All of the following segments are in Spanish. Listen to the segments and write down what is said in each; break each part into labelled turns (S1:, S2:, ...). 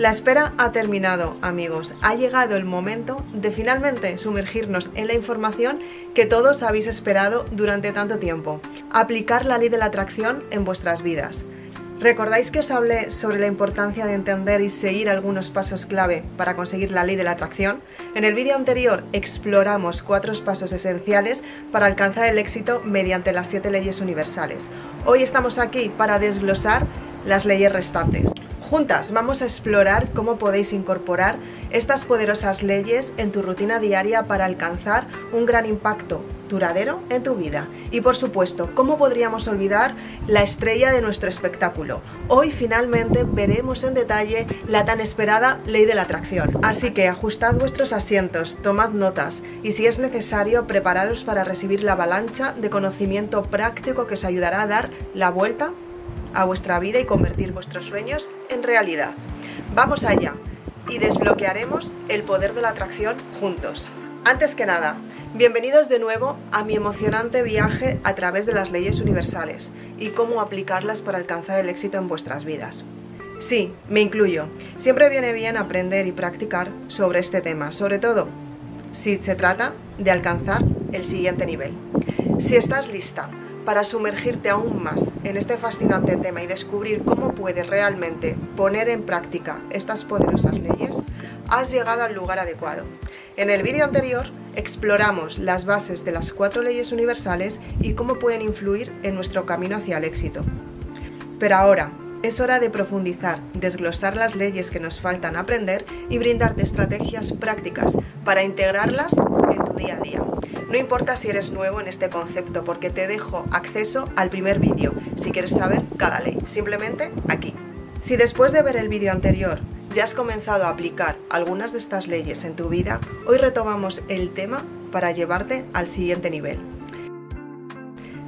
S1: La espera ha terminado, amigos. Ha llegado el momento de finalmente sumergirnos en la información que todos habéis esperado durante tanto tiempo. Aplicar la ley de la atracción en vuestras vidas. ¿Recordáis que os hablé sobre la importancia de entender y seguir algunos pasos clave para conseguir la ley de la atracción? En el vídeo anterior exploramos cuatro pasos esenciales para alcanzar el éxito mediante las siete leyes universales. Hoy estamos aquí para desglosar las leyes restantes. Juntas vamos a explorar cómo podéis incorporar estas poderosas leyes en tu rutina diaria para alcanzar un gran impacto duradero en tu vida. Y por supuesto, ¿cómo podríamos olvidar la estrella de nuestro espectáculo? Hoy finalmente veremos en detalle la tan esperada ley de la atracción. Así que ajustad vuestros asientos, tomad notas y si es necesario, preparados para recibir la avalancha de conocimiento práctico que os ayudará a dar la vuelta a vuestra vida y convertir vuestros sueños en realidad. Vamos allá y desbloquearemos el poder de la atracción juntos. Antes que nada, bienvenidos de nuevo a mi emocionante viaje a través de las leyes universales y cómo aplicarlas para alcanzar el éxito en vuestras vidas. Sí, me incluyo. Siempre viene bien aprender y practicar sobre este tema, sobre todo si se trata de alcanzar el siguiente nivel. Si estás lista para sumergirte aún más en este fascinante tema y descubrir cómo puedes realmente poner en práctica estas poderosas leyes, has llegado al lugar adecuado. En el vídeo anterior exploramos las bases de las cuatro leyes universales y cómo pueden influir en nuestro camino hacia el éxito. Pero ahora es hora de profundizar, desglosar las leyes que nos faltan aprender y brindarte estrategias prácticas para integrarlas en tu día a día. No importa si eres nuevo en este concepto porque te dejo acceso al primer vídeo si quieres saber cada ley, simplemente aquí. Si después de ver el vídeo anterior ya has comenzado a aplicar algunas de estas leyes en tu vida, hoy retomamos el tema para llevarte al siguiente nivel.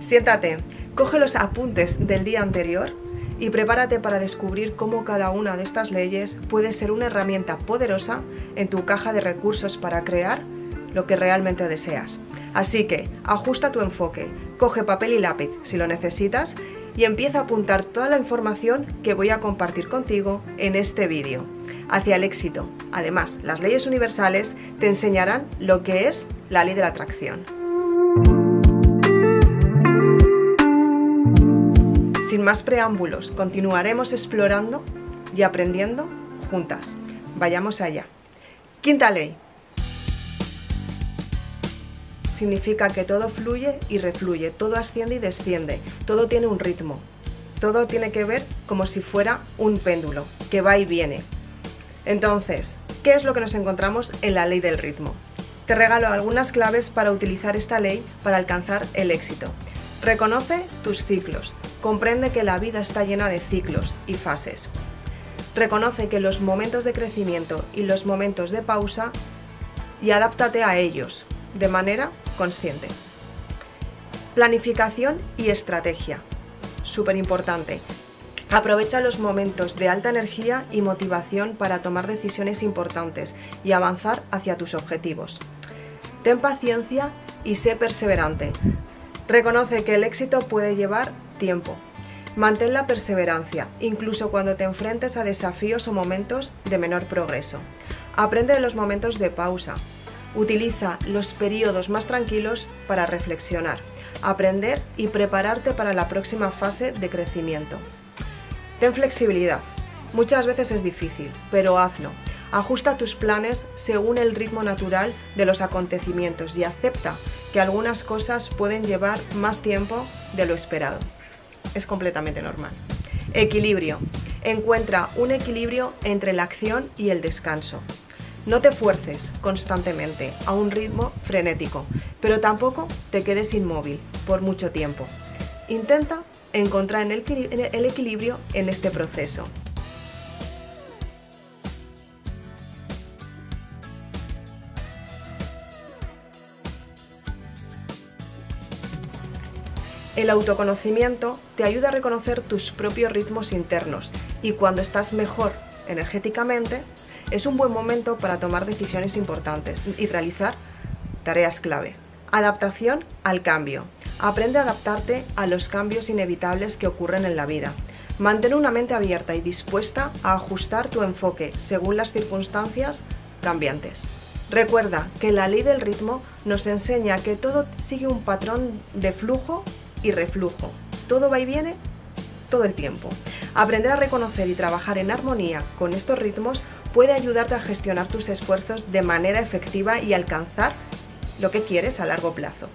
S1: Siéntate, coge los apuntes del día anterior y prepárate para descubrir cómo cada una de estas leyes puede ser una herramienta poderosa en tu caja de recursos para crear lo que realmente deseas. Así que ajusta tu enfoque, coge papel y lápiz si lo necesitas y empieza a apuntar toda la información que voy a compartir contigo en este vídeo hacia el éxito. Además, las leyes universales te enseñarán lo que es la ley de la atracción. Sin más preámbulos, continuaremos explorando y aprendiendo juntas. Vayamos allá. Quinta ley, significa que todo fluye y refluye, todo asciende y desciende, todo tiene un ritmo, todo tiene que ver como si fuera un péndulo, que va y viene. Entonces, ¿qué es lo que nos encontramos en la ley del ritmo? Te regalo algunas claves para utilizar esta ley para alcanzar el éxito. Reconoce tus ciclos, comprende que la vida está llena de ciclos y fases. Reconoce que los momentos de crecimiento y los momentos de pausa y adáptate a ellos, de manera consciente. Planificación y estrategia. Súper importante. Aprovecha los momentos de alta energía y motivación para tomar decisiones importantes y avanzar hacia tus objetivos. Ten paciencia y sé perseverante. Reconoce que el éxito puede llevar tiempo. Mantén la perseverancia, incluso cuando te enfrentes a desafíos o momentos de menor progreso. Aprende de los momentos de pausa, Utiliza los periodos más tranquilos para reflexionar, aprender y prepararte para la próxima fase de crecimiento. Ten flexibilidad. Muchas veces es difícil, pero hazlo. Ajusta tus planes según el ritmo natural de los acontecimientos y acepta que algunas cosas pueden llevar más tiempo de lo esperado. Es completamente normal. Equilibrio. Encuentra un equilibrio entre la acción y el descanso. No te fuerces constantemente a un ritmo frenético, pero tampoco te quedes inmóvil por mucho tiempo. Intenta encontrar el equilibrio en este proceso. El autoconocimiento te ayuda a reconocer tus propios ritmos internos y cuando estás mejor energéticamente, es un buen momento para tomar decisiones importantes y realizar tareas clave. Adaptación al cambio. Aprende a adaptarte a los cambios inevitables que ocurren en la vida. Mantén una mente abierta y dispuesta a ajustar tu enfoque según las circunstancias cambiantes. Recuerda que la ley del ritmo nos enseña que todo sigue un patrón de flujo y reflujo. Todo va y viene todo el tiempo. Aprender a reconocer y trabajar en armonía con estos ritmos puede ayudarte a gestionar tus esfuerzos de manera efectiva y alcanzar lo que quieres a largo plazo.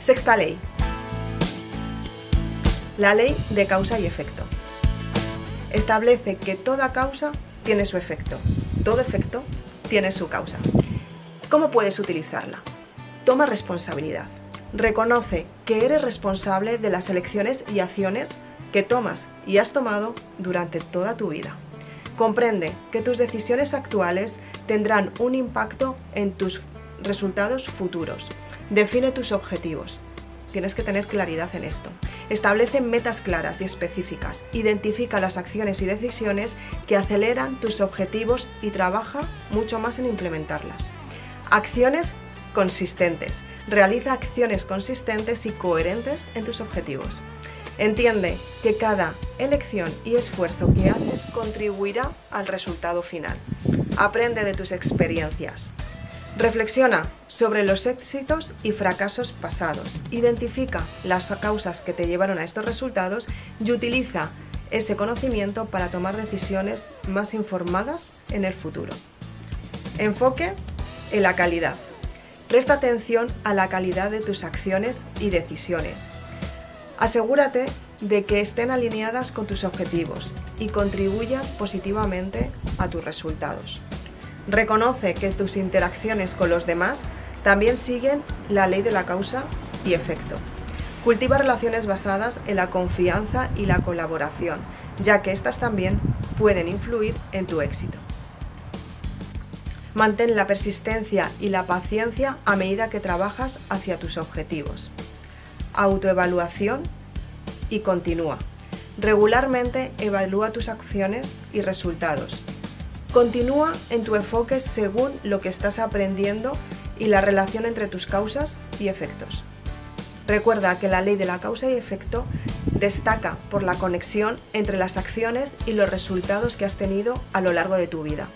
S1: Sexta ley. La ley de causa y efecto. Establece que toda causa tiene su efecto. Todo efecto tiene su causa. ¿Cómo puedes utilizarla? Toma responsabilidad. Reconoce que eres responsable de las elecciones y acciones que tomas y has tomado durante toda tu vida. Comprende que tus decisiones actuales tendrán un impacto en tus resultados futuros. Define tus objetivos. Tienes que tener claridad en esto. Establece metas claras y específicas. Identifica las acciones y decisiones que aceleran tus objetivos y trabaja mucho más en implementarlas. Acciones consistentes. Realiza acciones consistentes y coherentes en tus objetivos. Entiende que cada elección y esfuerzo que haces contribuirá al resultado final. Aprende de tus experiencias. Reflexiona sobre los éxitos y fracasos pasados. Identifica las causas que te llevaron a estos resultados y utiliza ese conocimiento para tomar decisiones más informadas en el futuro. Enfoque en la calidad. Presta atención a la calidad de tus acciones y decisiones. Asegúrate de que estén alineadas con tus objetivos y contribuyan positivamente a tus resultados. Reconoce que tus interacciones con los demás también siguen la ley de la causa y efecto. Cultiva relaciones basadas en la confianza y la colaboración, ya que éstas también pueden influir en tu éxito. Mantén la persistencia y la paciencia a medida que trabajas hacia tus objetivos autoevaluación y continúa. Regularmente evalúa tus acciones y resultados. Continúa en tu enfoque según lo que estás aprendiendo y la relación entre tus causas y efectos. Recuerda que la ley de la causa y efecto destaca por la conexión entre las acciones y los resultados que has tenido a lo largo de tu vida.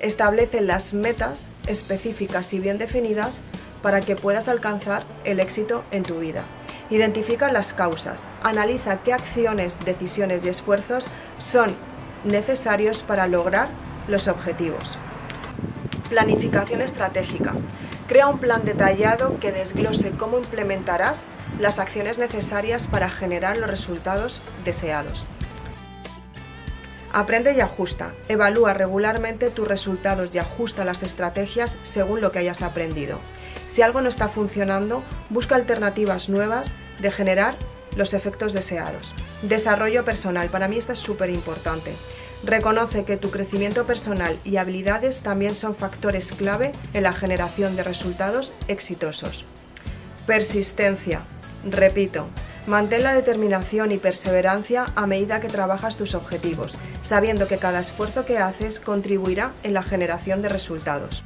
S1: Establece las metas específicas y bien definidas para que puedas alcanzar el éxito en tu vida. Identifica las causas, analiza qué acciones, decisiones y esfuerzos son necesarios para lograr los objetivos. Planificación estratégica. Crea un plan detallado que desglose cómo implementarás las acciones necesarias para generar los resultados deseados. Aprende y ajusta. Evalúa regularmente tus resultados y ajusta las estrategias según lo que hayas aprendido. Si algo no está funcionando, busca alternativas nuevas de generar los efectos deseados. Desarrollo personal, para mí esto es súper importante. Reconoce que tu crecimiento personal y habilidades también son factores clave en la generación de resultados exitosos. Persistencia. Repito, mantén la determinación y perseverancia a medida que trabajas tus objetivos, sabiendo que cada esfuerzo que haces contribuirá en la generación de resultados.